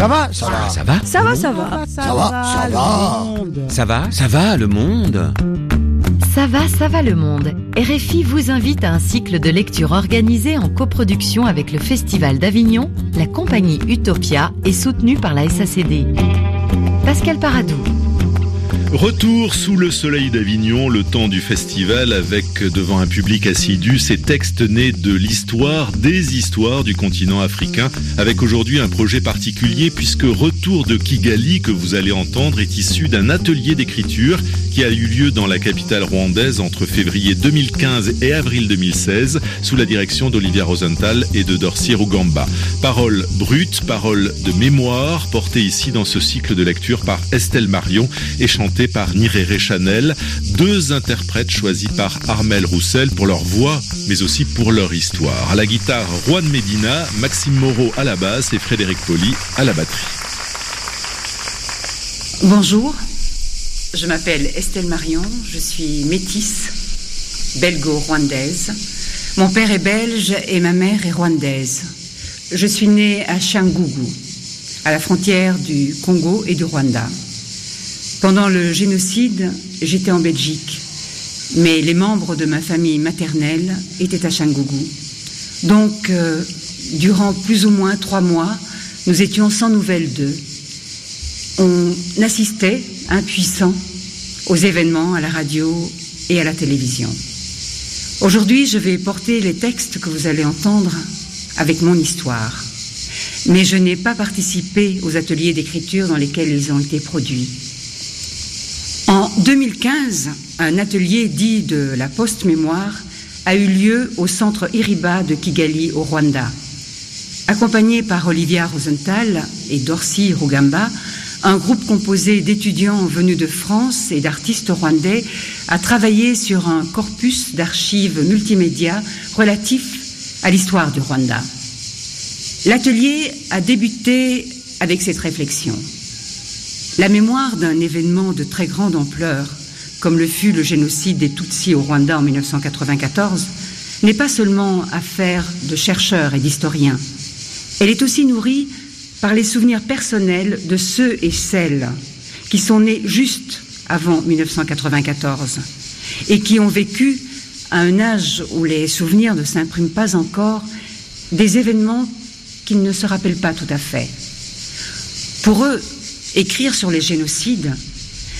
Ça va, ça va. Ça va Ça va, ça va. Ça va, ça va. Ça va Ça va, le monde Ça va, ça va le monde. RFI vous invite à un cycle de lecture organisé en coproduction avec le Festival d'Avignon, la compagnie Utopia et soutenu par la SACD. Pascal Paradou. Retour sous le soleil d'Avignon, le temps du festival, avec devant un public assidu ces textes nés de l'histoire, des histoires du continent africain, avec aujourd'hui un projet particulier puisque Retour de Kigali que vous allez entendre est issu d'un atelier d'écriture qui a eu lieu dans la capitale rwandaise entre février 2015 et avril 2016 sous la direction d'Olivia Rosenthal et de Dorcy Rugamba. Paroles brutes, paroles de mémoire portées ici dans ce cycle de lecture par Estelle Marion et chantées par Nirere Chanel, deux interprètes choisis par Armel Roussel pour leur voix, mais aussi pour leur histoire. À la guitare, Juan Medina, Maxime Moreau à la basse et Frédéric Poli à la batterie. Bonjour, je m'appelle Estelle Marion, je suis métisse, belgo-rwandaise. Mon père est belge et ma mère est rwandaise. Je suis née à Changougou, à la frontière du Congo et du Rwanda. Pendant le génocide, j'étais en Belgique, mais les membres de ma famille maternelle étaient à Changougou. Donc, euh, durant plus ou moins trois mois, nous étions sans nouvelles d'eux. On assistait, impuissants, aux événements à la radio et à la télévision. Aujourd'hui, je vais porter les textes que vous allez entendre avec mon histoire. Mais je n'ai pas participé aux ateliers d'écriture dans lesquels ils ont été produits. En 2015, un atelier dit de la post-mémoire a eu lieu au centre Iriba de Kigali au Rwanda. Accompagné par Olivia Rosenthal et Dorcy Rugamba, un groupe composé d'étudiants venus de France et d'artistes rwandais a travaillé sur un corpus d'archives multimédia relatif à l'histoire du Rwanda. L'atelier a débuté avec cette réflexion. La mémoire d'un événement de très grande ampleur, comme le fut le génocide des Tutsis au Rwanda en 1994, n'est pas seulement affaire de chercheurs et d'historiens. Elle est aussi nourrie par les souvenirs personnels de ceux et celles qui sont nés juste avant 1994 et qui ont vécu, à un âge où les souvenirs ne s'impriment pas encore, des événements qu'ils ne se rappellent pas tout à fait. Pour eux, écrire sur les génocides,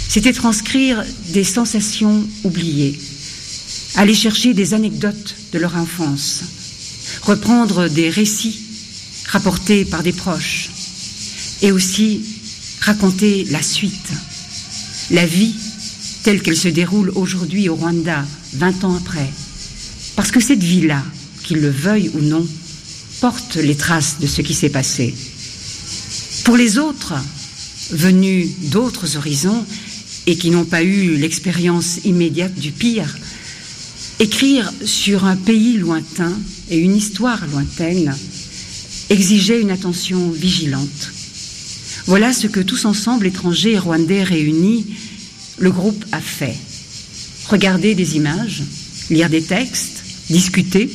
c'était transcrire des sensations oubliées, aller chercher des anecdotes de leur enfance, reprendre des récits rapportés par des proches, et aussi raconter la suite, la vie telle qu'elle se déroule aujourd'hui au Rwanda, 20 ans après. Parce que cette vie-là, qu'ils le veuillent ou non, porte les traces de ce qui s'est passé. Pour les autres, venus d'autres horizons et qui n'ont pas eu l'expérience immédiate du pire, écrire sur un pays lointain et une histoire lointaine exigeait une attention vigilante. Voilà ce que tous ensemble, étrangers et rwandais réunis, le groupe a fait. Regarder des images, lire des textes, discuter,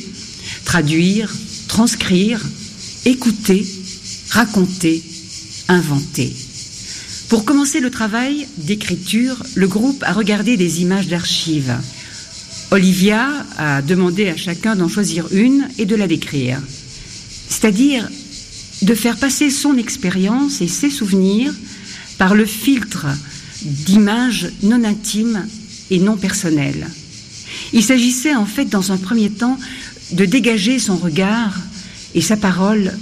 traduire, transcrire, écouter, raconter, inventer. Pour commencer le travail d'écriture, le groupe a regardé des images d'archives. Olivia a demandé à chacun d'en choisir une et de la décrire. C'est-à-dire de faire passer son expérience et ses souvenirs par le filtre d'images non intimes et non personnelles. Il s'agissait en fait dans un premier temps de dégager son regard et sa parole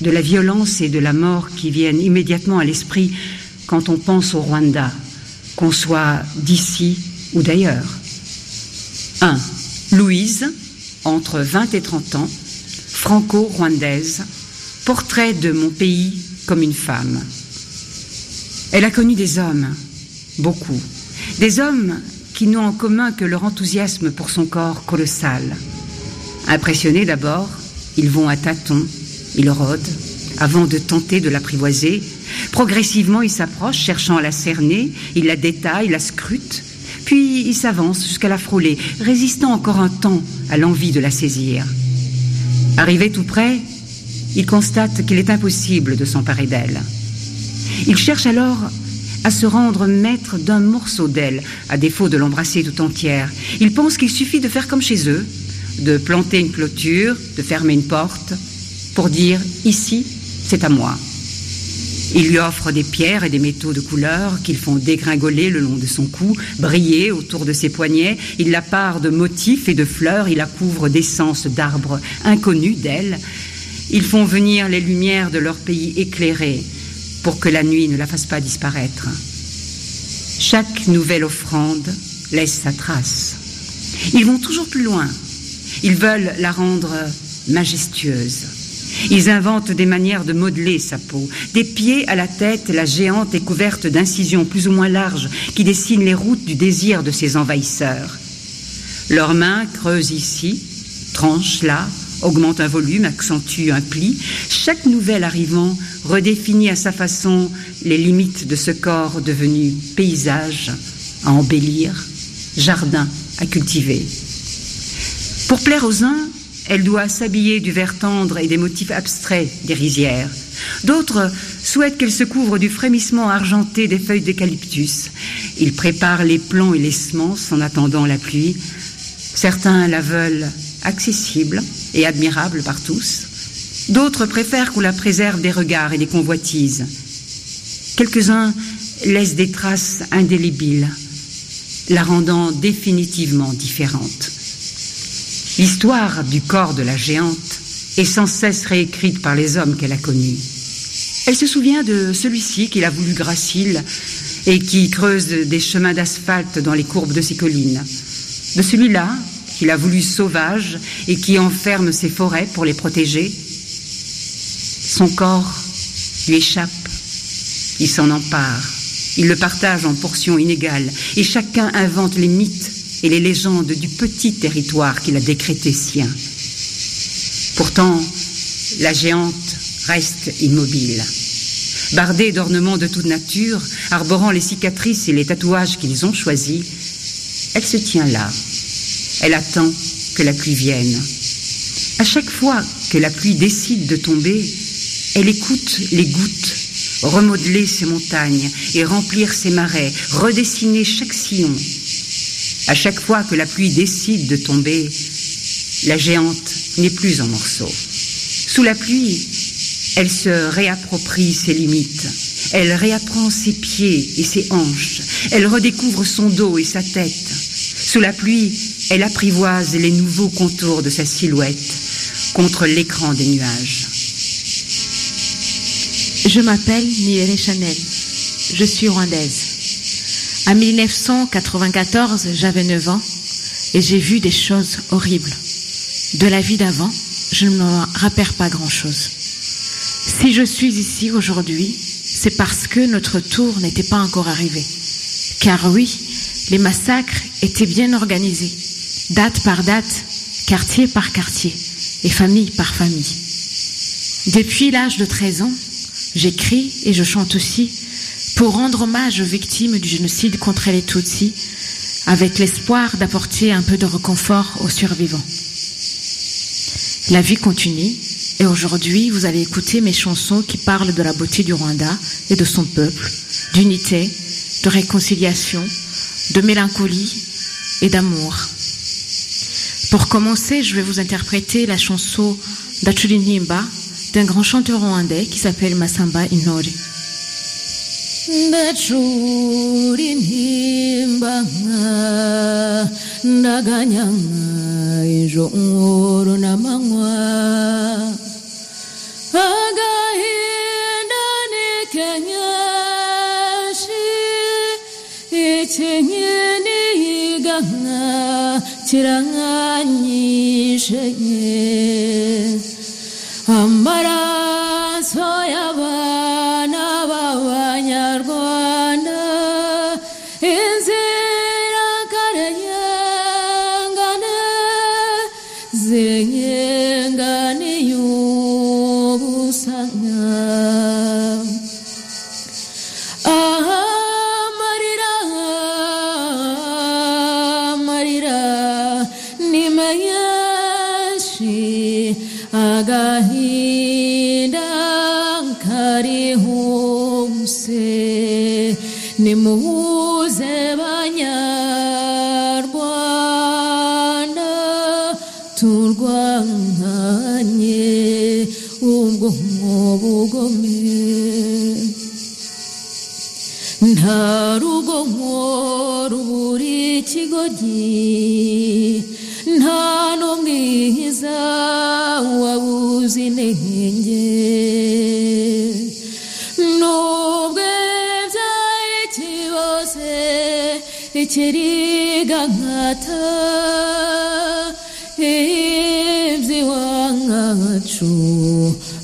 de la violence et de la mort qui viennent immédiatement à l'esprit quand on pense au Rwanda, qu'on soit d'ici ou d'ailleurs. 1. Louise, entre 20 et 30 ans, franco-rwandaise, portrait de mon pays comme une femme. Elle a connu des hommes, beaucoup, des hommes qui n'ont en commun que leur enthousiasme pour son corps colossal. Impressionnés d'abord, ils vont à tâtons, ils rôdent, avant de tenter de l'apprivoiser. Progressivement, ils s'approchent, cherchant à la cerner, ils la détaillent, la scrutent, puis ils s'avancent jusqu'à la frôler, résistant encore un temps à l'envie de la saisir. Arrivés tout près, il constate qu'il est impossible de s'emparer d'elle. Il cherche alors à se rendre maître d'un morceau d'elle, à défaut de l'embrasser tout entière. Il pense qu'il suffit de faire comme chez eux, de planter une clôture, de fermer une porte, pour dire ici, c'est à moi. Il lui offre des pierres et des métaux de couleur qu'ils font dégringoler le long de son cou, briller autour de ses poignets. Il la part de motifs et de fleurs, il la couvre d'essences d'arbres inconnus d'elle. Ils font venir les lumières de leur pays éclairé pour que la nuit ne la fasse pas disparaître. Chaque nouvelle offrande laisse sa trace. Ils vont toujours plus loin. Ils veulent la rendre majestueuse. Ils inventent des manières de modeler sa peau. Des pieds à la tête, la géante est couverte d'incisions plus ou moins larges qui dessinent les routes du désir de ses envahisseurs. Leurs mains creusent ici, tranchent là, augmentent un volume, accentuent un pli. Chaque nouvel arrivant redéfinit à sa façon les limites de ce corps devenu paysage à embellir, jardin à cultiver. Pour plaire aux uns, elle doit s'habiller du vert tendre et des motifs abstraits des rizières. D'autres souhaitent qu'elle se couvre du frémissement argenté des feuilles d'eucalyptus. Ils préparent les plants et les semences en attendant la pluie. Certains la veulent accessible et admirable par tous. D'autres préfèrent qu'on la préserve des regards et des convoitises. Quelques-uns laissent des traces indélébiles, la rendant définitivement différente. L'histoire du corps de la géante est sans cesse réécrite par les hommes qu'elle a connus. Elle se souvient de celui-ci qu'il a voulu gracile et qui creuse des chemins d'asphalte dans les courbes de ses collines. De celui-là qu'il a voulu sauvage et qui enferme ses forêts pour les protéger. Son corps lui échappe. Il s'en empare. Il le partage en portions inégales et chacun invente les mythes et les légendes du petit territoire qu'il a décrété sien. Pourtant, la géante reste immobile. Bardée d'ornements de toute nature, arborant les cicatrices et les tatouages qu'ils ont choisis, elle se tient là. Elle attend que la pluie vienne. À chaque fois que la pluie décide de tomber, elle écoute les gouttes remodeler ses montagnes et remplir ses marais, redessiner chaque sillon, à chaque fois que la pluie décide de tomber, la géante n'est plus en morceaux. Sous la pluie, elle se réapproprie ses limites. Elle réapprend ses pieds et ses hanches. Elle redécouvre son dos et sa tête. Sous la pluie, elle apprivoise les nouveaux contours de sa silhouette contre l'écran des nuages. Je m'appelle Nieré Chanel. Je suis rwandaise. En 1994, j'avais 9 ans et j'ai vu des choses horribles. De la vie d'avant, je ne me rappelle pas grand-chose. Si je suis ici aujourd'hui, c'est parce que notre tour n'était pas encore arrivé. Car oui, les massacres étaient bien organisés, date par date, quartier par quartier et famille par famille. Depuis l'âge de 13 ans, j'écris et je chante aussi pour rendre hommage aux victimes du génocide contre les Tutsis, avec l'espoir d'apporter un peu de réconfort aux survivants. La vie continue, et aujourd'hui, vous allez écouter mes chansons qui parlent de la beauté du Rwanda et de son peuple, d'unité, de réconciliation, de mélancolie et d'amour. Pour commencer, je vais vous interpréter la chanson d'Achulinimba d'un grand chanteur rwandais qui s'appelle Masamba Inori. ndachuri nhimbanga ndakanyanga izvo ngoro namamwa akaenda nekenyashi ichinyeniyiganga bugome nta rugomo rubura ikigoryi nta n'umwiza wabuze intenge nubwo ibyaye kibose ikiriga nkata iby'iwangacu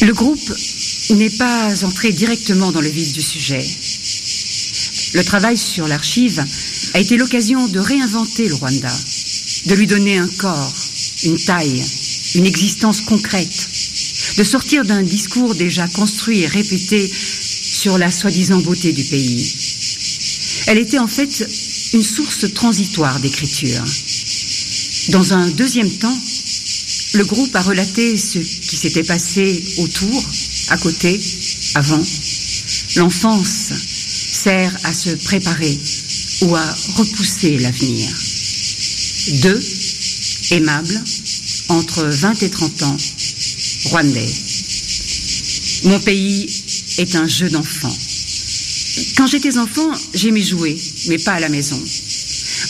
Le groupe n'est pas entré directement dans le vif du sujet. Le travail sur l'archive a été l'occasion de réinventer le Rwanda, de lui donner un corps, une taille, une existence concrète, de sortir d'un discours déjà construit et répété sur la soi-disant beauté du pays. Elle était en fait une source transitoire d'écriture. Dans un deuxième temps, le groupe a relaté ce qui s'était passé autour, à côté, avant. L'enfance sert à se préparer ou à repousser l'avenir. Deux, aimables, entre 20 et 30 ans, rwandais. Mon pays est un jeu d'enfant. Quand j'étais enfant, j'aimais jouer, mais pas à la maison.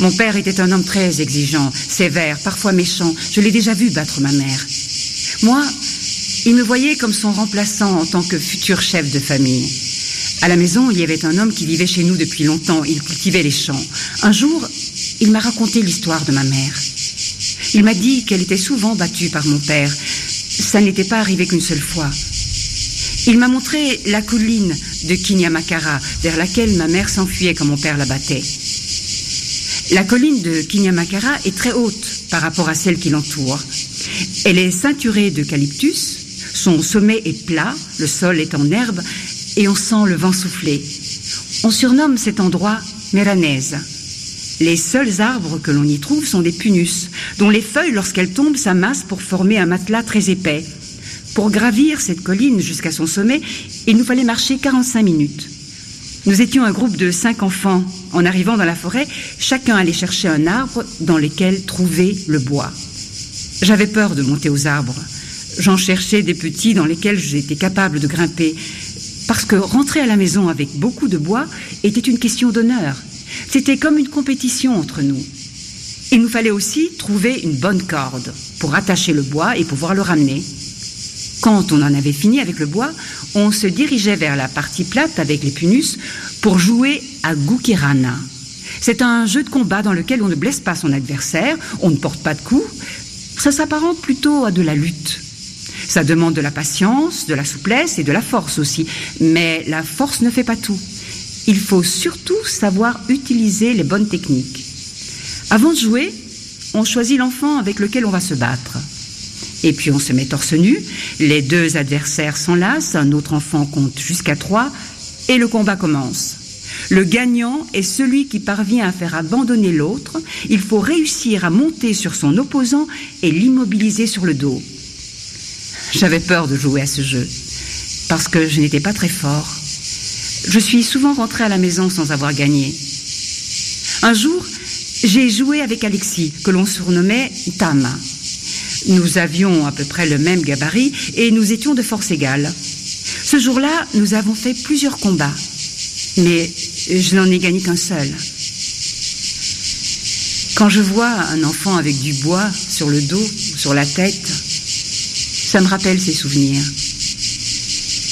Mon père était un homme très exigeant, sévère, parfois méchant. Je l'ai déjà vu battre ma mère. Moi, il me voyait comme son remplaçant en tant que futur chef de famille. À la maison, il y avait un homme qui vivait chez nous depuis longtemps. Il cultivait les champs. Un jour, il m'a raconté l'histoire de ma mère. Il m'a dit qu'elle était souvent battue par mon père. Ça n'était pas arrivé qu'une seule fois. Il m'a montré la colline de Kinyamakara, vers laquelle ma mère s'enfuyait quand mon père la battait. La colline de Kinyamakara est très haute par rapport à celle qui l'entoure. Elle est ceinturée d'eucalyptus, son sommet est plat, le sol est en herbe et on sent le vent souffler. On surnomme cet endroit Méranèse. Les seuls arbres que l'on y trouve sont des punus, dont les feuilles, lorsqu'elles tombent, s'amassent pour former un matelas très épais. Pour gravir cette colline jusqu'à son sommet, il nous fallait marcher 45 minutes. Nous étions un groupe de cinq enfants. En arrivant dans la forêt, chacun allait chercher un arbre dans lequel trouver le bois. J'avais peur de monter aux arbres. J'en cherchais des petits dans lesquels j'étais capable de grimper. Parce que rentrer à la maison avec beaucoup de bois était une question d'honneur. C'était comme une compétition entre nous. Il nous fallait aussi trouver une bonne corde pour attacher le bois et pouvoir le ramener. Quand on en avait fini avec le bois, on se dirigeait vers la partie plate avec les punus pour jouer à Gukirana. C'est un jeu de combat dans lequel on ne blesse pas son adversaire, on ne porte pas de coups. Ça s'apparente plutôt à de la lutte. Ça demande de la patience, de la souplesse et de la force aussi. Mais la force ne fait pas tout. Il faut surtout savoir utiliser les bonnes techniques. Avant de jouer, on choisit l'enfant avec lequel on va se battre. Et puis on se met torse nu, les deux adversaires s'enlacent, un autre enfant compte jusqu'à trois, et le combat commence. Le gagnant est celui qui parvient à faire abandonner l'autre. Il faut réussir à monter sur son opposant et l'immobiliser sur le dos. J'avais peur de jouer à ce jeu, parce que je n'étais pas très fort. Je suis souvent rentrée à la maison sans avoir gagné. Un jour, j'ai joué avec Alexis, que l'on surnommait Tama. Nous avions à peu près le même gabarit et nous étions de force égale. Ce jour-là, nous avons fait plusieurs combats, mais je n'en ai gagné qu'un seul. Quand je vois un enfant avec du bois sur le dos, sur la tête, ça me rappelle ces souvenirs.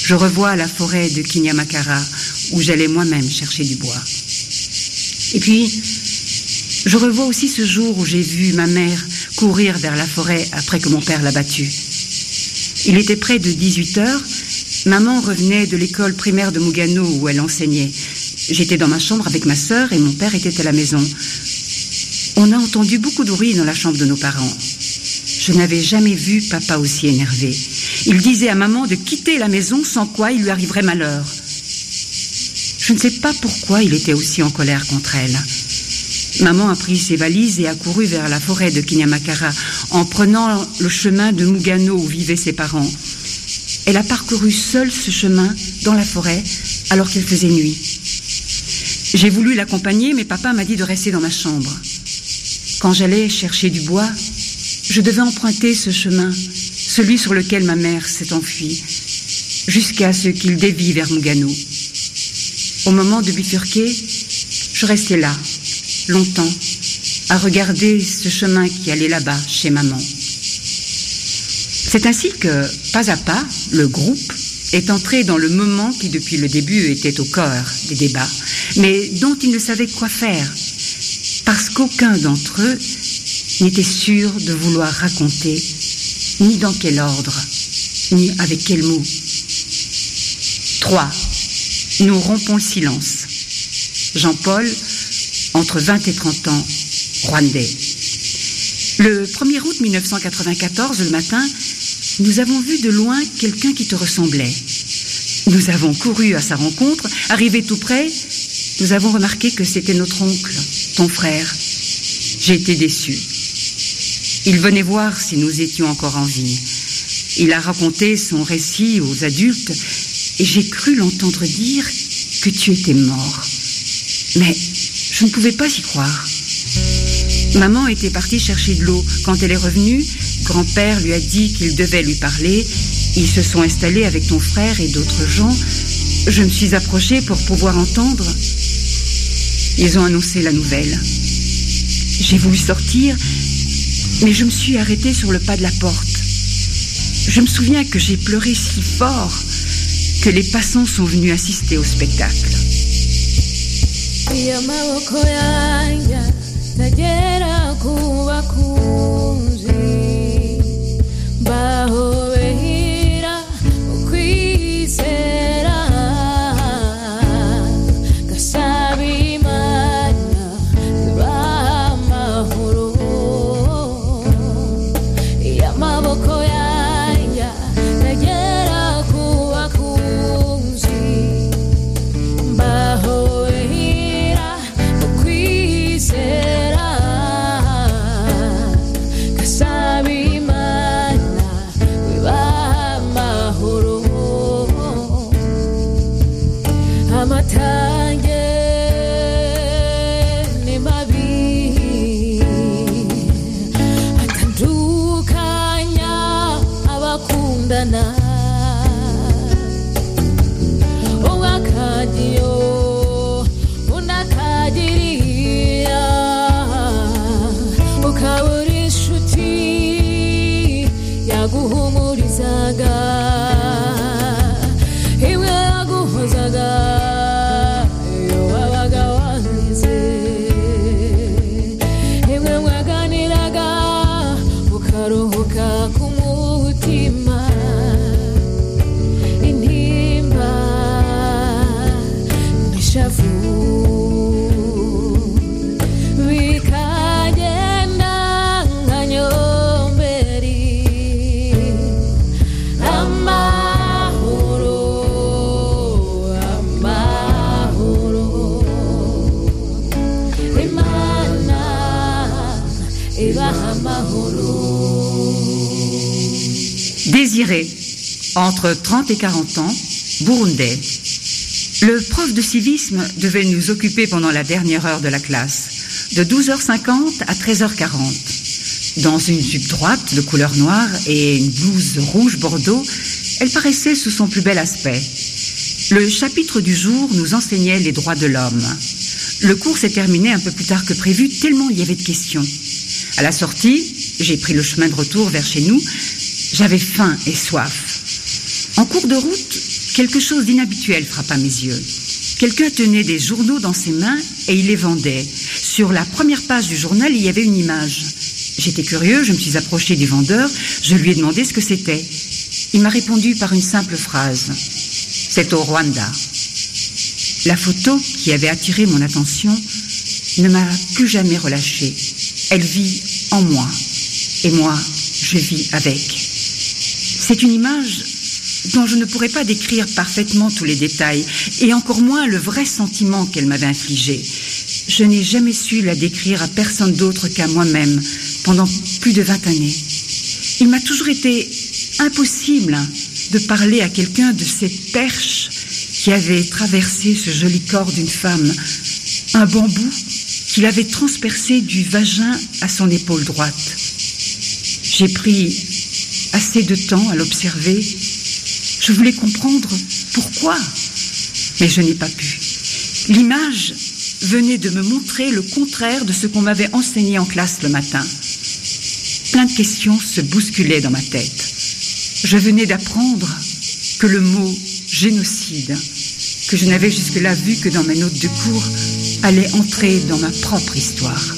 Je revois la forêt de Kinyamakara où j'allais moi-même chercher du bois. Et puis, Je revois aussi ce jour où j'ai vu ma mère courir vers la forêt après que mon père l'a battue. Il était près de 18 heures. Maman revenait de l'école primaire de Mougano où elle enseignait. J'étais dans ma chambre avec ma sœur et mon père était à la maison. On a entendu beaucoup de bruit dans la chambre de nos parents. Je n'avais jamais vu papa aussi énervé. Il disait à maman de quitter la maison sans quoi il lui arriverait malheur. Je ne sais pas pourquoi il était aussi en colère contre elle. Maman a pris ses valises et a couru vers la forêt de Kinyamakara en prenant le chemin de Mugano où vivaient ses parents. Elle a parcouru seule ce chemin dans la forêt alors qu'il faisait nuit. J'ai voulu l'accompagner, mais papa m'a dit de rester dans ma chambre. Quand j'allais chercher du bois, je devais emprunter ce chemin, celui sur lequel ma mère s'est enfuie, jusqu'à ce qu'il dévie vers Mugano. Au moment de bifurquer, je restais là, longtemps, à regarder ce chemin qui allait là-bas, chez maman. C'est ainsi que, pas à pas, le groupe est entré dans le moment qui, depuis le début, était au cœur des débats, mais dont il ne savait quoi faire, parce qu'aucun d'entre eux n'était sûr de vouloir raconter ni dans quel ordre, ni avec quel mot. 3. Nous rompons le silence. Jean-Paul, entre 20 et 30 ans, rwandais. Le 1er août 1994, le matin, nous avons vu de loin quelqu'un qui te ressemblait. Nous avons couru à sa rencontre, arrivé tout près, nous avons remarqué que c'était notre oncle, ton frère. J'ai été déçue. Il venait voir si nous étions encore en vie. Il a raconté son récit aux adultes et j'ai cru l'entendre dire que tu étais mort. Mais je ne pouvais pas y croire. Maman était partie chercher de l'eau. Quand elle est revenue, grand-père lui a dit qu'il devait lui parler. Ils se sont installés avec ton frère et d'autres gens. Je me suis approchée pour pouvoir entendre. Ils ont annoncé la nouvelle. J'ai voulu sortir, mais je me suis arrêtée sur le pas de la porte. Je me souviens que j'ai pleuré si fort que les passants sont venus assister au spectacle. bagera ku bakunzi bahobe 30 et 40 ans, burundais. Le prof de civisme devait nous occuper pendant la dernière heure de la classe, de 12h50 à 13h40. Dans une jupe droite de couleur noire et une blouse rouge bordeaux, elle paraissait sous son plus bel aspect. Le chapitre du jour nous enseignait les droits de l'homme. Le cours s'est terminé un peu plus tard que prévu, tellement il y avait de questions. À la sortie, j'ai pris le chemin de retour vers chez nous. J'avais faim et soif. En cours de route, quelque chose d'inhabituel frappa mes yeux. Quelqu'un tenait des journaux dans ses mains et il les vendait. sur la première page du journal, il y avait une image. J'étais curieux, je me suis approché du vendeur, je lui ai demandé ce que c'était. Il m'a répondu par une simple phrase. C'est au Rwanda. La photo qui avait attiré mon attention ne m'a plus jamais relâché. Elle vit en moi et moi, je vis avec. C'est une image dont je ne pourrais pas décrire parfaitement tous les détails et encore moins le vrai sentiment qu'elle m'avait infligé. Je n'ai jamais su la décrire à personne d'autre qu'à moi-même pendant plus de 20 années. Il m'a toujours été impossible de parler à quelqu'un de cette perche qui avait traversé ce joli corps d'une femme, un bambou qu'il avait transpercé du vagin à son épaule droite. J'ai pris assez de temps à l'observer. Je voulais comprendre pourquoi, mais je n'ai pas pu. L'image venait de me montrer le contraire de ce qu'on m'avait enseigné en classe le matin. Plein de questions se bousculaient dans ma tête. Je venais d'apprendre que le mot génocide, que je n'avais jusque-là vu que dans mes notes de cours, allait entrer dans ma propre histoire.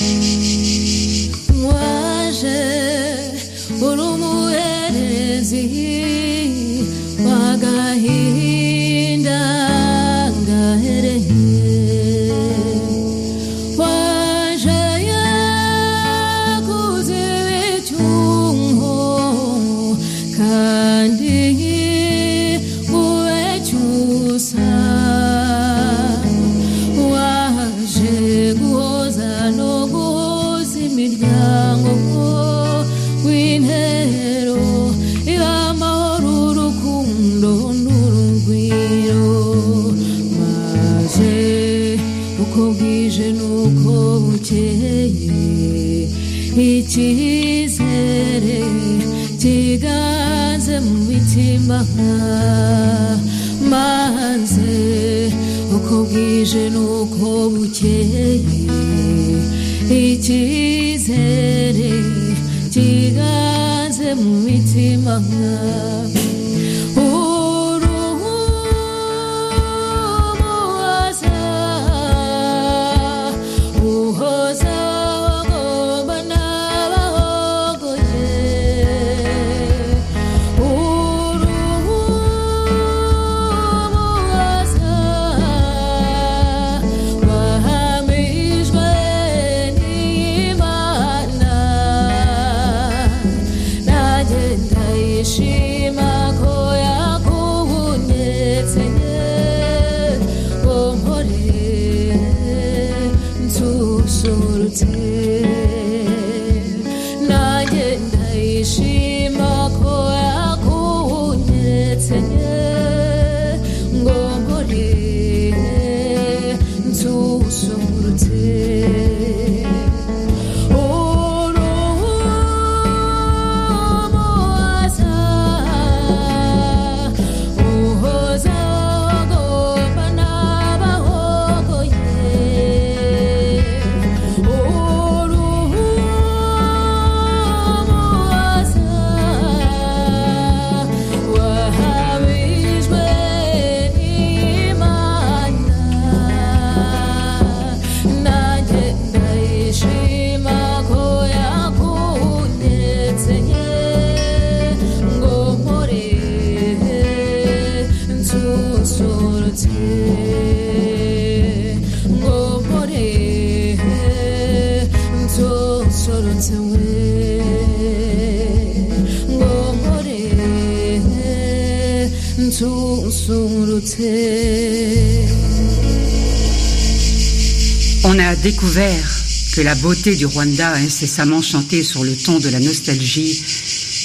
Que la beauté du Rwanda, incessamment chantée sur le ton de la nostalgie,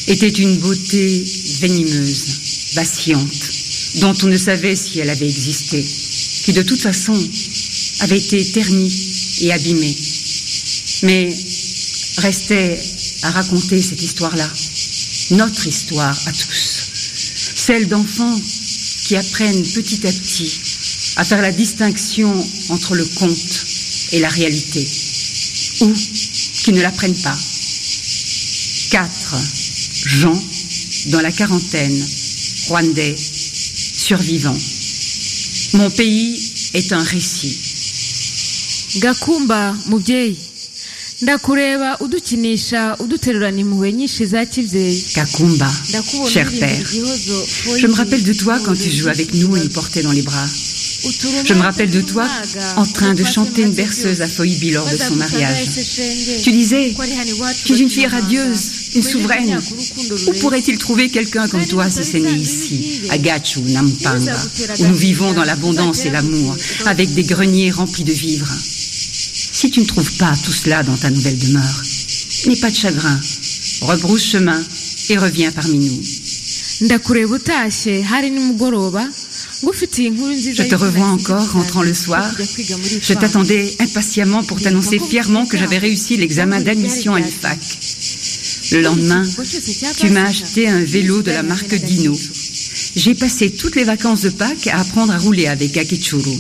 était une beauté venimeuse, vacillante, dont on ne savait si elle avait existé, qui de toute façon avait été ternie et abîmée. Mais restait à raconter cette histoire-là, notre histoire à tous, celle d'enfants qui apprennent petit à petit à faire la distinction entre le conte et la réalité, ou qui ne l'apprennent pas. Quatre gens dans la quarantaine, rwandais, survivants. Mon pays est un récit. gakumba mubyeyi ndakureba udukinisha uduterurana impuhwe nyinshi za kibyeyi Kakumba, ndakubona cher père, je me rappelle de toi quand tu jouais avec nous et nous portais dans les bras. Je me rappelle de toi en train de chanter une berceuse à Phoebe lors de son mariage. Tu disais, tu es une fille radieuse, une souveraine. Où pourrait-il trouver quelqu'un comme toi si c'est né ici, à Gachu, Nampanga, où nous vivons dans l'abondance et l'amour, avec des greniers remplis de vivres? Si tu ne trouves pas tout cela dans ta nouvelle demeure, n'aie pas de chagrin. Rebrousse chemin et reviens parmi nous. Je te revois encore rentrant le soir. Je t'attendais impatiemment pour t'annoncer fièrement que j'avais réussi l'examen d'admission à l'IFAC. Le lendemain, tu m'as acheté un vélo de la marque Dino. J'ai passé toutes les vacances de Pâques à apprendre à rouler avec Akichuru.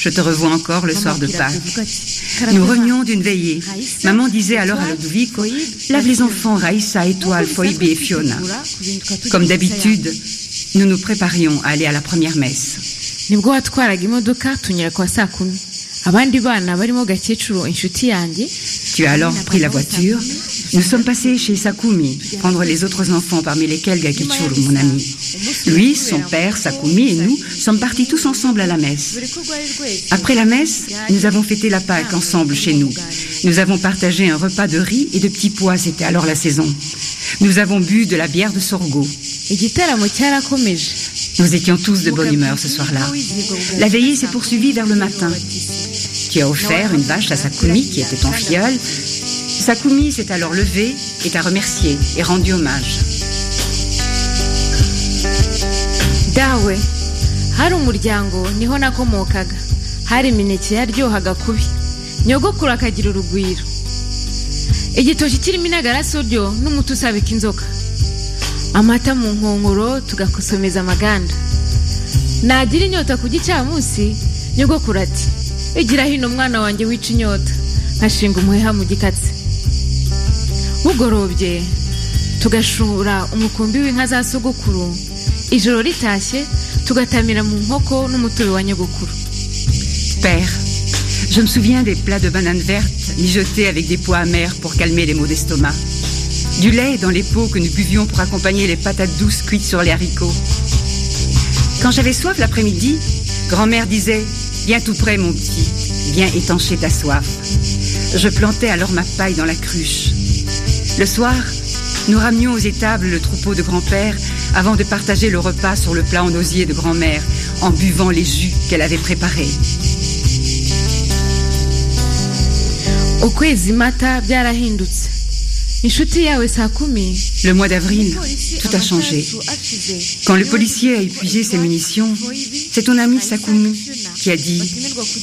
Je te revois encore le soir de Pâques. Nous revenions d'une veillée. Maman disait alors à Ludovico, lave les enfants, Raïssa, Étoile, Phoebe et Fiona. Comme d'habitude, nous nous préparions à aller à la première messe. Tu as alors pris la voiture? Nous sommes passés chez Sakumi, prendre les autres enfants, parmi lesquels Gakichuru, mon ami. Lui, son père, Sakumi et nous sommes partis tous ensemble à la messe. Après la messe, nous avons fêté la Pâque ensemble chez nous. Nous avons partagé un repas de riz et de petits pois, c'était alors la saison. Nous avons bu de la bière de sorgho. Nous étions tous de bonne humeur ce soir-là. La veillée s'est poursuivie vers le matin. Tu as offert une vache à Sakumi qui était ton filleul. Sakumi s'est alors levé et t'a remercié et rendu hommage. dawe hari umuryango ni ho nakomokaga. Hari imineke yaryohaga kubi. Nyogokuru akagira urugwiro. Igitoki kirimo inagaraso ryo n'umuti usabika inzoka. Amata mu nkongoro tugakosomeza amaganda. Nagira inyota ku gicamunsi nyogokuru ati igira hino mwana wanjye wica inyota. Nkashinga umuheha mu gikatsi. Père, je me souviens des plats de bananes vertes mijotés avec des pois amers pour calmer les maux d'estomac. Du lait dans les pots que nous buvions pour accompagner les patates douces cuites sur les haricots. Quand j'avais soif l'après-midi, grand-mère disait Viens tout près, mon petit, viens étancher ta soif. Je plantais alors ma paille dans la cruche. Le soir, nous ramenions aux étables le troupeau de grand-père avant de partager le repas sur le plat en osier de grand-mère en buvant les jus qu'elle avait préparés. Le mois d'avril, tout a changé. Quand le policier a épuisé ses munitions, c'est ton ami Sakumi qui a dit,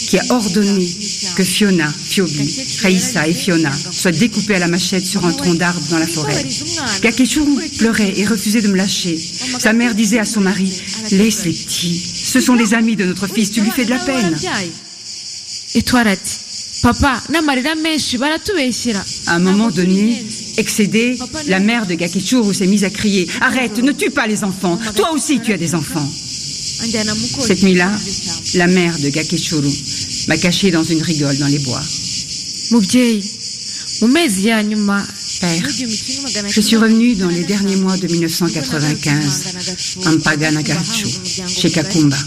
qui a ordonné que Fiona, Fiobi, Raissa et Fiona soient découpés à la machette sur un tronc d'arbre dans la forêt. Gakechuru pleurait et refusait de me lâcher. Sa mère disait à son mari, laisse les petits, ce sont les amis de notre fils, tu lui fais de la peine. itwara ati papa n'amarira menshi baratubeshyera À un moment donné, excédée, la mère de Gakechuru s'est mise à crier, arrête, ne tue pas les enfants, toi aussi tu as des enfants. Cette nuit-là, la mère de Gakechuru m'a caché dans une rigole dans les bois. Père, je suis revenue dans les derniers mois de 1995 à Mpaganagachu, chez Kakumba.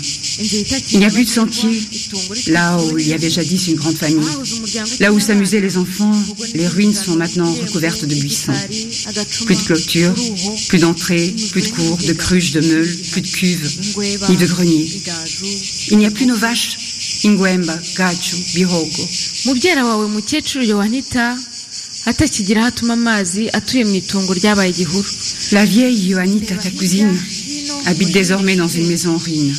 Il n'y a plus de sentier, là où il y avait jadis une grande famille. Là où s'amusaient les enfants, les ruines sont maintenant recouvertes de buissons. Plus de clôture, plus d'entrée, plus de cours, de cruches, de meules, plus de cuves, ni de greniers. Il n'y a plus nos vaches, Ingwemba, Gachu, Bihogo. mubyara wawe mukecuru yohanita atakigira aho atuma amazi atuye mu itongo ryabaye igihuru La vieille Yohanita, ta cousine, habite désormais dans une maison en ruine.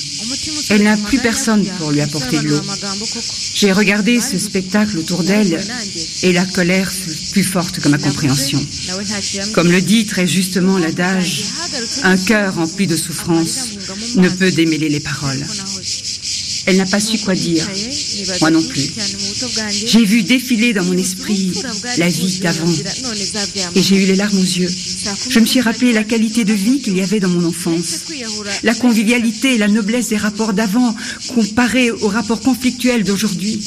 Elle n'a plus personne pour lui apporter de l'eau. J'ai regardé ce spectacle autour d'elle et la colère fut plus forte que ma compréhension. Comme le dit très justement l'adage, un cœur rempli de souffrance ne peut démêler les paroles. Elle n'a pas su quoi dire. Moi non plus. J'ai vu défiler dans mon esprit la vie d'avant et j'ai eu les larmes aux yeux. Je me suis rappelé la qualité de vie qu'il y avait dans mon enfance, la convivialité et la noblesse des rapports d'avant comparés aux rapports conflictuels d'aujourd'hui.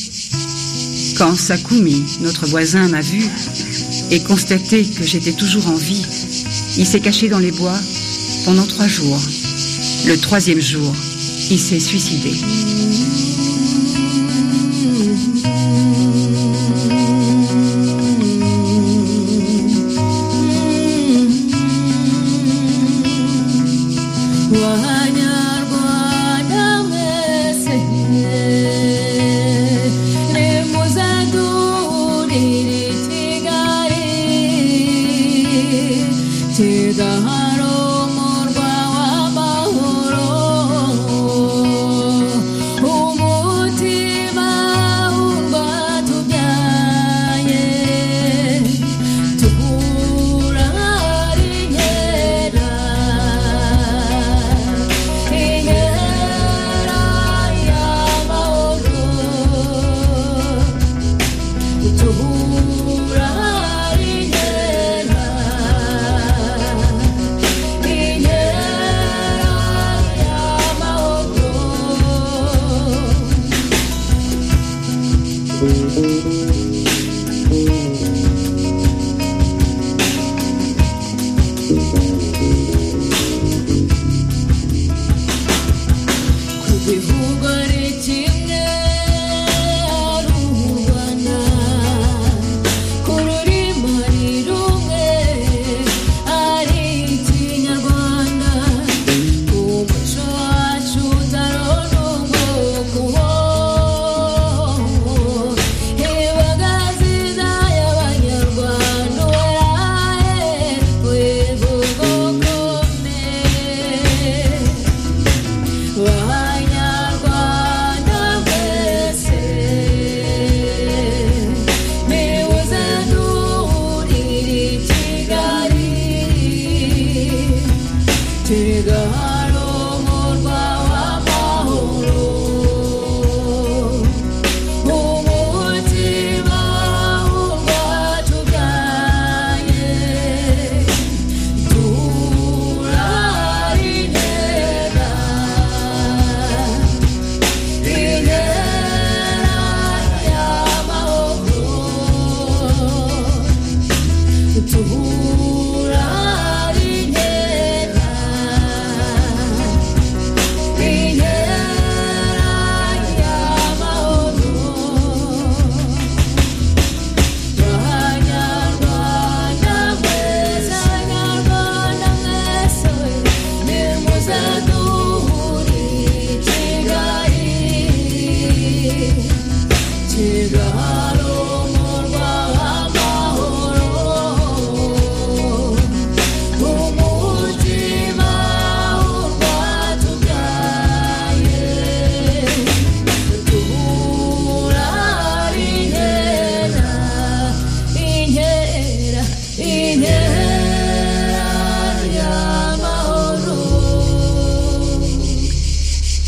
Quand Sakumi, notre voisin, m'a vu et constaté que j'étais toujours en vie, il s'est caché dans les bois pendant trois jours. Le troisième jour, il s'est suicidé.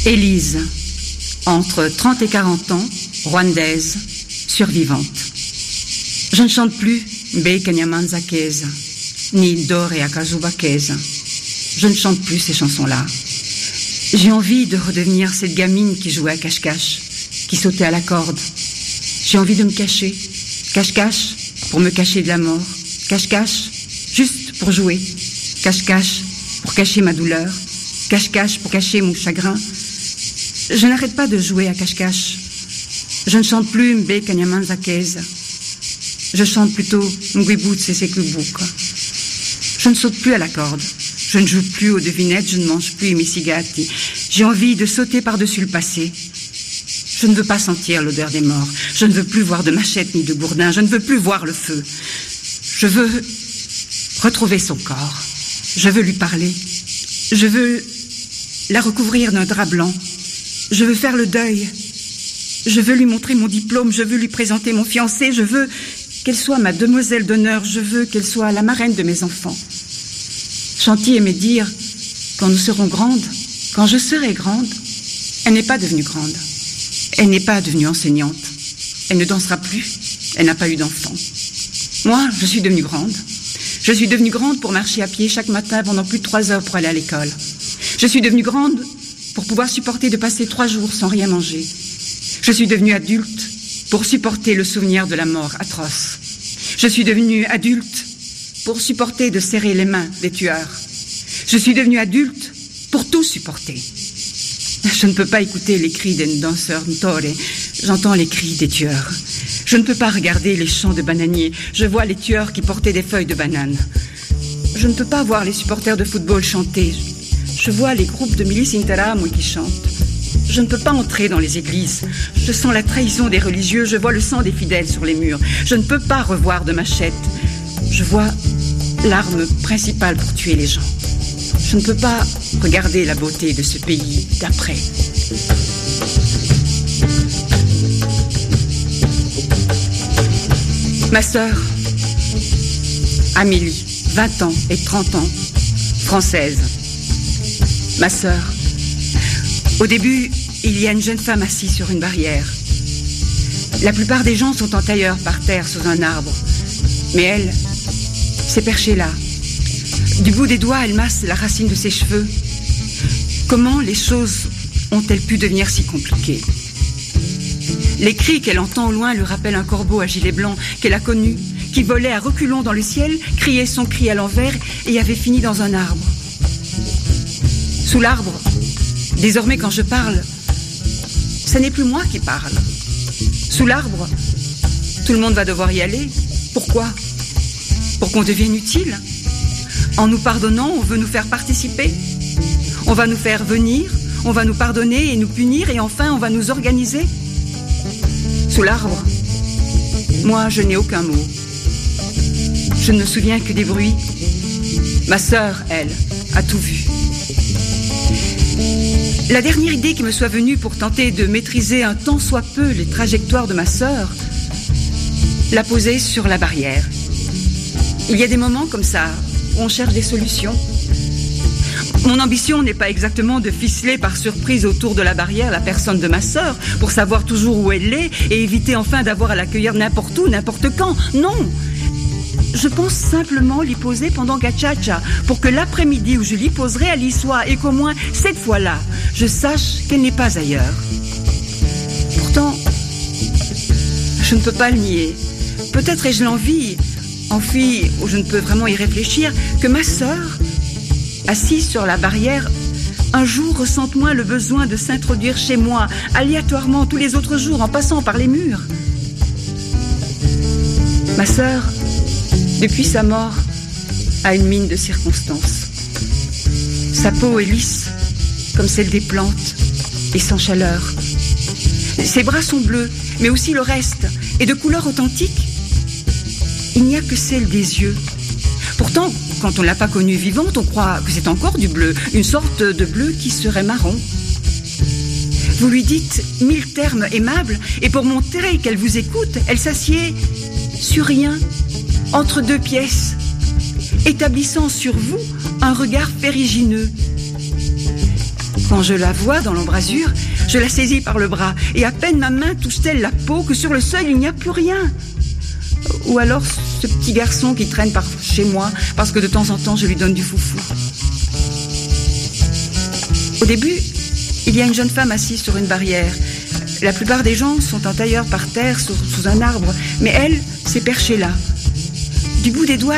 Élise, entre 30 et 40 ans, rwandaise, survivante. Je ne chante plus Mbe Kanyamanza Keza, ni Dor et Akazuba. Je ne chante plus ces chansons-là. J'ai envie de redevenir cette gamine qui jouait à cache-cache, qui sautait à la corde. J'ai envie de me cacher. Cache-cache pour me cacher de la mort. Cache-cache juste pour jouer. Cache-cache pour cacher ma douleur. Cache-cache pour cacher mon chagrin. Je n'arrête pas de jouer à cache-cache. Je ne chante plus Mbe Kanyamanza Keza. Je chante plutôt Ngwibut Seseklubuka. Je ne saute plus à la corde. Je ne joue plus aux devinettes, je ne mange plus Misigati. J'ai envie de sauter par-dessus le passé. Je ne veux pas sentir l'odeur des morts. Je ne veux plus voir de machette ni de gourdin. Je ne veux plus voir le feu. Je veux retrouver son corps. Je veux lui parler. Je veux la recouvrir d'un drap blanc. Je veux faire le deuil. Je veux lui montrer mon diplôme. Je veux lui présenter mon fiancé. Je veux qu'elle soit ma demoiselle d'honneur. Je veux qu'elle soit la marraine de mes enfants. Chanty aimait dire, quand nous serons grandes, quand je serai grande, elle n'est pas devenue grande. Elle n'est pas devenue enseignante. Elle ne dansera plus. Elle n'a pas eu d'enfant. Moi, je suis devenue grande. Je suis devenue grande pour marcher à pied chaque matin pendant plus de trois heures pour aller à l'école. Je suis devenue grande pour pouvoir supporter de passer trois jours sans rien manger. Je suis devenue adulte pour supporter le souvenir de la mort atroce. Je suis devenue adulte pour supporter de serrer les mains des tueurs. Je suis devenue adulte pour tout supporter. Je ne peux pas écouter les cris des danseurs Ntore. J'entends les cris des tueurs. Je ne peux pas regarder les champs de bananiers. Je vois les tueurs qui portaient des feuilles de banane. Je ne peux pas voir les supporters de football chanter. Je vois les groupes de milices interamui qui chantent. Je ne peux pas entrer dans les églises. Je sens la trahison des religieux. Je vois le sang des fidèles sur les murs. Je ne peux pas revoir de machette. Je vois l'arme principale pour tuer les gens. Je ne peux pas regarder la beauté de ce pays d'après. Ma sœur, Amélie, 20 ans et 30 ans, française. Ma sœur, au début, il y a une jeune femme assise sur une barrière. La plupart des gens sont en tailleur par terre sous un arbre. Mais elle s'est perchée là. Du bout des doigts, elle masse la racine de ses cheveux. Comment les choses ont-elles pu devenir si compliquées? Les cris qu'elle entend au loin lui rappellent un corbeau à gilet blanc qu'elle a connu, qui volait à reculons dans le ciel, criait son cri à l'envers et avait fini dans un arbre. Sous l'arbre, désormais quand je parle, ce n'est plus moi qui parle. Sous l'arbre, tout le monde va devoir y aller. Pourquoi? Pour qu'on devienne utile En nous pardonnant, on veut nous faire participer. On va nous faire venir, on va nous pardonner et nous punir, et enfin on va nous organiser. Sous l'arbre, moi je n'ai aucun mot. Je ne me souviens que des bruits. Ma sœur, elle, a tout vu. La dernière idée qui me soit venue pour tenter de maîtriser un tant soit peu les trajectoires de ma sœur, la poser sur la barrière. Il y a des moments comme ça où on cherche des solutions. Mon ambition n'est pas exactement de ficeler par surprise autour de la barrière la personne de ma sœur pour savoir toujours où elle est et éviter enfin d'avoir à l'accueillir n'importe où, n'importe quand. Non Je pense simplement l'y poser pendant Gachacha pour que l'après-midi où je l'y poserai, elle y soit et qu'au moins cette fois-là, je sache qu'elle n'est pas ailleurs. Pourtant, je ne peux pas le nier. Peut-être ai-je l'envie, en fille où je ne peux vraiment y réfléchir, que ma sœur, assise sur la barrière, un jour ressente moins le besoin de s'introduire chez moi, aléatoirement tous les autres jours, en passant par les murs. Ma sœur, depuis sa mort, a une mine de circonstance. Sa peau est lisse, comme celle des plantes, et sans chaleur. Ses bras sont bleus, mais aussi le reste, et de couleur authentique. Il n'y a que celle des yeux. Pourtant, quand on ne l'a pas connue vivante, on croit que c'est encore du bleu, une sorte de bleu qui serait marron. Vous lui dites mille termes aimables, et pour montrer qu'elle vous écoute, elle s'assied sur rien, entre deux pièces, établissant sur vous un regard férigineux. Quand je la vois dans l'embrasure, je la saisis par le bras, et à peine ma main touche-t-elle la peau que sur le seuil il n'y a plus rien. Ou alors ce petit garçon qui traîne par chez moi parce que de temps en temps je lui donne du foufou. Au début, il y a une jeune femme assise sur une barrière. La plupart des gens sont en tailleur par terre sous, sous un arbre, mais elle s'est perchée là. Du bout des doigts,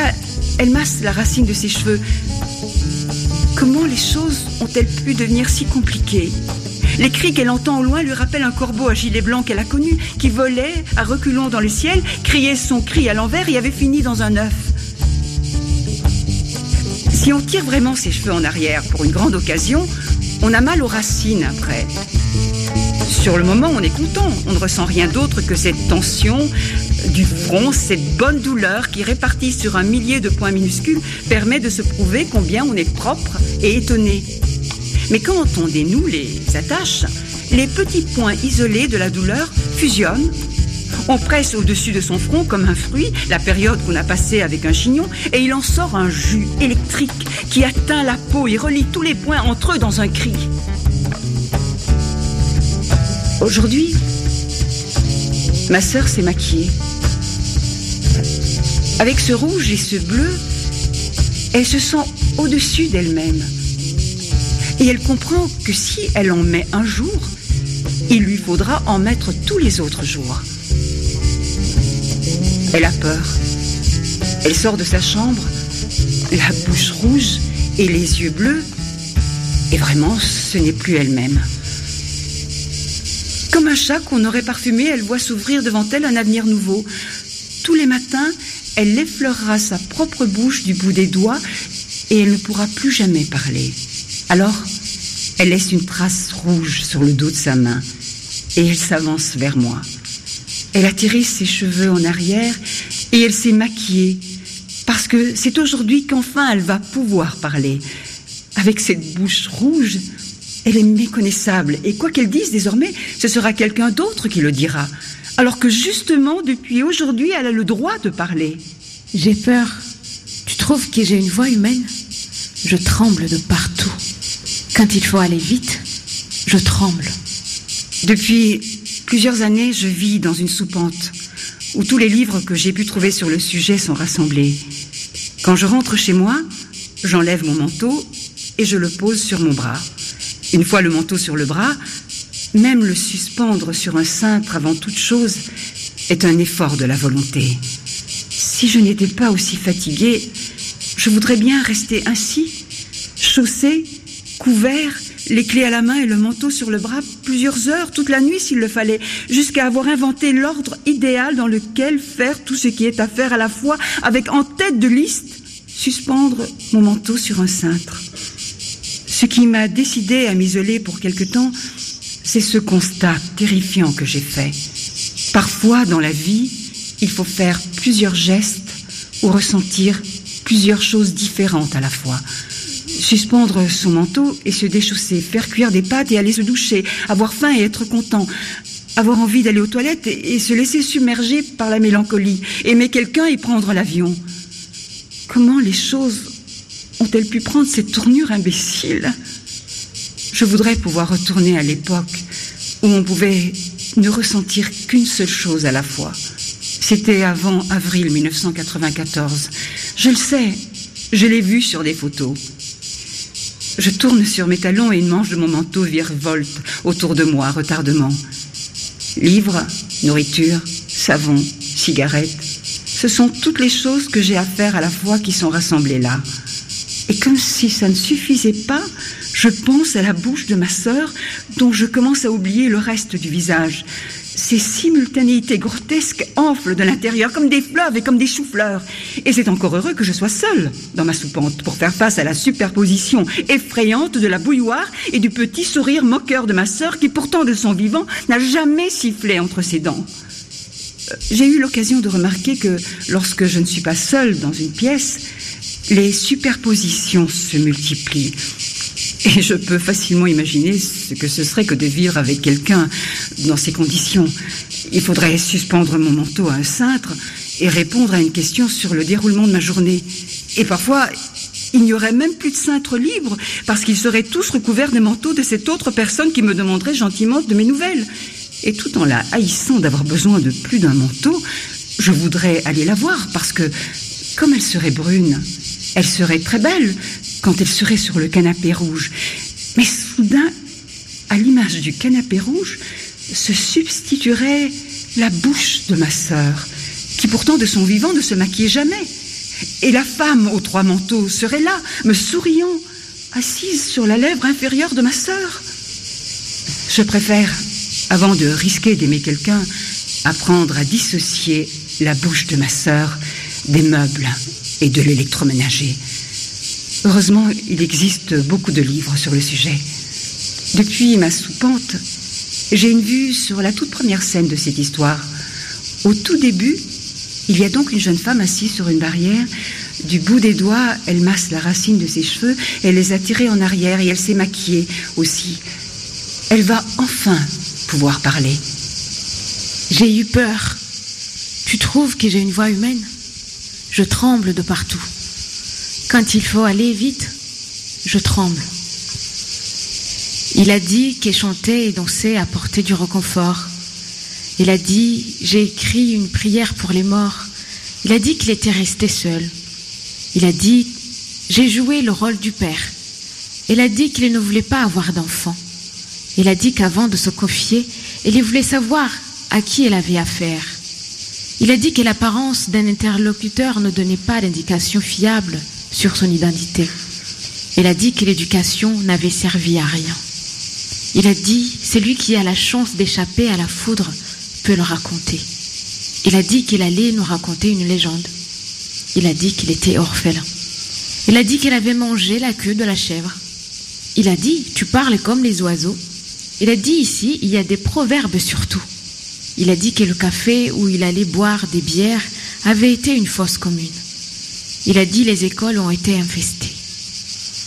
elle masse la racine de ses cheveux. Comment les choses ont-elles pu devenir si compliquées? Les cris qu'elle entend au loin lui rappellent un corbeau à gilet blanc qu'elle a connu, qui volait à reculons dans le ciel, criait son cri à l'envers et avait fini dans un œuf. Si on tire vraiment ses cheveux en arrière pour une grande occasion, on a mal aux racines après. Sur le moment, on est content. On ne ressent rien d'autre que cette tension du front, cette bonne douleur qui, répartie sur un millier de points minuscules, permet de se prouver combien on est propre et étonné. Mais quand on dénoue les attaches, les petits points isolés de la douleur fusionnent. On presse au-dessus de son front comme un fruit, la période qu'on a passée avec un chignon, et il en sort un jus électrique qui atteint la peau et relie tous les points entre eux dans un cri. Aujourd'hui, Ma sœur s'est maquillée. Avec ce rouge et ce bleu, elle se sent au-dessus d'elle-même. Et elle comprend que si elle en met un jour, il lui faudra en mettre tous les autres jours. Elle a peur. Elle sort de sa chambre, la bouche rouge et les yeux bleus, et vraiment, ce n'est plus elle-même. Comme un chat qu'on aurait parfumé, elle voit s'ouvrir devant elle un avenir nouveau. Tous les matins, elle effleurera sa propre bouche du bout des doigts et elle ne pourra plus jamais parler. Alors, elle laisse une trace rouge sur le dos de sa main et elle s'avance vers moi. Elle a tiré ses cheveux en arrière et elle s'est maquillée parce que c'est aujourd'hui qu'enfin elle va pouvoir parler. Avec cette bouche rouge, elle est méconnaissable et quoi qu'elle dise désormais, ce sera quelqu'un d'autre qui le dira. Alors que justement, depuis aujourd'hui, elle a le droit de parler. J'ai peur. Tu trouves que j'ai une voix humaine? Je tremble de partout. Quand il faut aller vite, je tremble. Depuis plusieurs années, je vis dans une soupente où tous les livres que j'ai pu trouver sur le sujet sont rassemblés. Quand je rentre chez moi, j'enlève mon manteau et je le pose sur mon bras. Une fois le manteau sur le bras, même le suspendre sur un cintre avant toute chose est un effort de la volonté. Si je n'étais pas aussi fatiguée, je voudrais bien rester ainsi, chaussée, couvert, les clés à la main et le manteau sur le bras, plusieurs heures, toute la nuit s'il le fallait, jusqu'à avoir inventé l'ordre idéal dans lequel faire tout ce qui est à faire à la fois, avec en tête de liste, suspendre mon manteau sur un cintre. Ce qui m'a décidé à m'isoler pour quelque temps, c'est ce constat terrifiant que j'ai fait. Parfois, dans la vie, il faut faire plusieurs gestes ou ressentir plusieurs choses différentes à la fois. Suspendre son manteau et se déchausser, faire cuire des pâtes et aller se doucher, avoir faim et être content, avoir envie d'aller aux toilettes et, et se laisser submerger par la mélancolie, aimer quelqu'un et prendre l'avion. Comment les choses ont-elles pu prendre cette tournure imbécile? Je voudrais pouvoir retourner à l'époque où on pouvait ne ressentir qu'une seule chose à la fois. C'était avant avril 1994. Je le sais, je l'ai vu sur des photos. Je tourne sur mes talons et une manche de mon manteau virevolte autour de moi, retardement. Livres, nourriture, savon, cigarettes, ce sont toutes les choses que j'ai à faire à la fois qui sont rassemblées là. Et comme si ça ne suffisait pas, je pense à la bouche de ma sœur, dont je commence à oublier le reste du visage. Ces simultanéités grotesques enflent de l'intérieur comme des fleuves et comme des choux-fleurs. Et c'est encore heureux que je sois seule dans ma soupente pour faire face à la superposition effrayante de la bouilloire et du petit sourire moqueur de ma sœur qui pourtant de son vivant n'a jamais sifflé entre ses dents. Euh, J'ai eu l'occasion de remarquer que lorsque je ne suis pas seule dans une pièce, les superpositions se multiplient. Et je peux facilement imaginer ce que ce serait que de vivre avec quelqu'un dans ces conditions. Il faudrait suspendre mon manteau à un cintre et répondre à une question sur le déroulement de ma journée. Et parfois, il n'y aurait même plus de cintre libre parce qu'ils seraient tous recouverts des manteaux de cette autre personne qui me demanderait gentiment de mes nouvelles. Et tout en la haïssant d'avoir besoin de plus d'un manteau, je voudrais aller la voir parce que, comme elle serait brune, elle serait très belle quand elle serait sur le canapé rouge. Mais soudain, à l'image du canapé rouge, se substituerait la bouche de ma sœur, qui pourtant de son vivant ne se maquillait jamais. Et la femme aux trois manteaux serait là, me souriant, assise sur la lèvre inférieure de ma sœur. Je préfère, avant de risquer d'aimer quelqu'un, apprendre à dissocier la bouche de ma sœur des meubles et de l'électroménager. Heureusement, il existe beaucoup de livres sur le sujet. Depuis ma soupente, j'ai une vue sur la toute première scène de cette histoire. Au tout début, il y a donc une jeune femme assise sur une barrière. Du bout des doigts, elle masse la racine de ses cheveux, elle les a tirés en arrière et elle s'est maquillée aussi. Elle va enfin pouvoir parler. J'ai eu peur. Tu trouves que j'ai une voix humaine? Je tremble de partout. Quand il faut aller vite, je tremble. Il a dit que chanter et danser apportait du réconfort. Il a dit, j'ai écrit une prière pour les morts. Il a dit qu'il était resté seul. Il a dit, j'ai joué le rôle du père. Il a dit qu'il ne voulait pas avoir d'enfant. Il a dit qu'avant de se confier, il voulait savoir à qui il avait affaire. Il a dit que l'apparence d'un interlocuteur ne donnait pas d'indication fiable sur son identité. Il a dit que l'éducation n'avait servi à rien. Il a dit, celui qui a la chance d'échapper à la foudre peut le raconter. Il a dit qu'il allait nous raconter une légende. Il a dit qu'il était orphelin. Il a dit qu'il avait mangé la queue de la chèvre. Il a dit, tu parles comme les oiseaux. Il a dit ici, il y a des proverbes surtout. Il a dit que le café où il allait boire des bières avait été une fosse commune. Il a dit les écoles ont été infestées.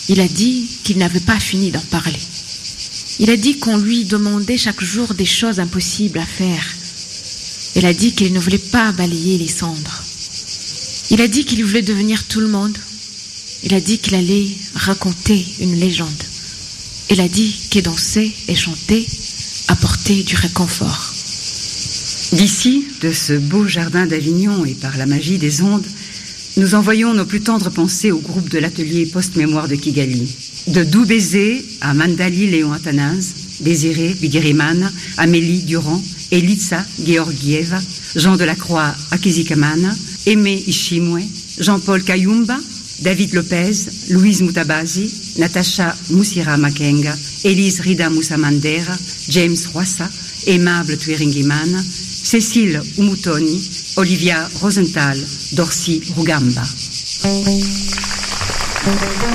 Il a dit qu'il n'avait pas fini d'en parler. Il a dit qu'on lui demandait chaque jour des choses impossibles à faire. Il a dit qu'il ne voulait pas balayer les cendres. Il a dit qu'il voulait devenir tout le monde. Il a dit qu'il allait raconter une légende. Il a dit que danser et chanter apportait du réconfort. D'ici, de ce beau jardin d'Avignon et par la magie des ondes, nous envoyons nos plus tendres pensées au groupe de l'atelier post-mémoire de Kigali. De doux baisers à Mandali Léon Athanase, Désiré Bigueriman, Amélie Durand, Elitsa Georgieva, Jean Delacroix Akizikaman, Aimé Ishimwe, Jean-Paul Kayumba, David Lopez, Louise Mutabazi, Natacha Moussira Makenga, Élise Rida Moussamandera, James Roissa, Aimable Twiringiman, Cécile Umutoni, Olivia Rosenthal, Dorcy Rugamba.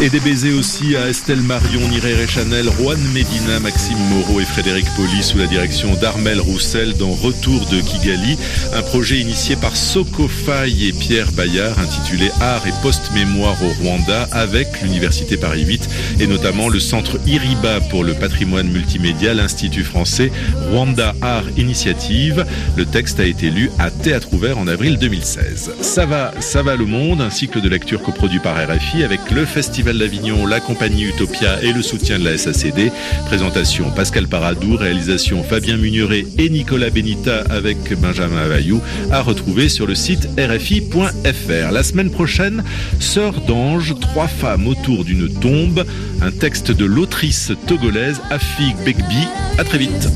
Et des baisers aussi à Estelle Marion, Nirere Chanel, Juan Medina, Maxime Moreau et Frédéric Poli sous la direction d'Armel Roussel dans Retour de Kigali, un projet initié par Soko Faye et Pierre Bayard intitulé Art et post-mémoire au Rwanda avec l'Université Paris 8 et notamment le centre Iriba pour le patrimoine multimédia, l'Institut français Rwanda Art Initiative. Le texte a été lu à Théâtre Ouvert en avril 2016. Ça va, ça va le monde, un cycle de lecture coproduit par RFI avec le Festival d'Avignon, la compagnie Utopia et le soutien de la SACD. Présentation Pascal Paradou, réalisation Fabien Mugneret et Nicolas Benita avec Benjamin Availlou à retrouver sur le site rfi.fr. La semaine prochaine, Sœur d'ange, trois femmes autour d'une tombe, un texte de l'autrice togolaise Afig Begbi. À très vite.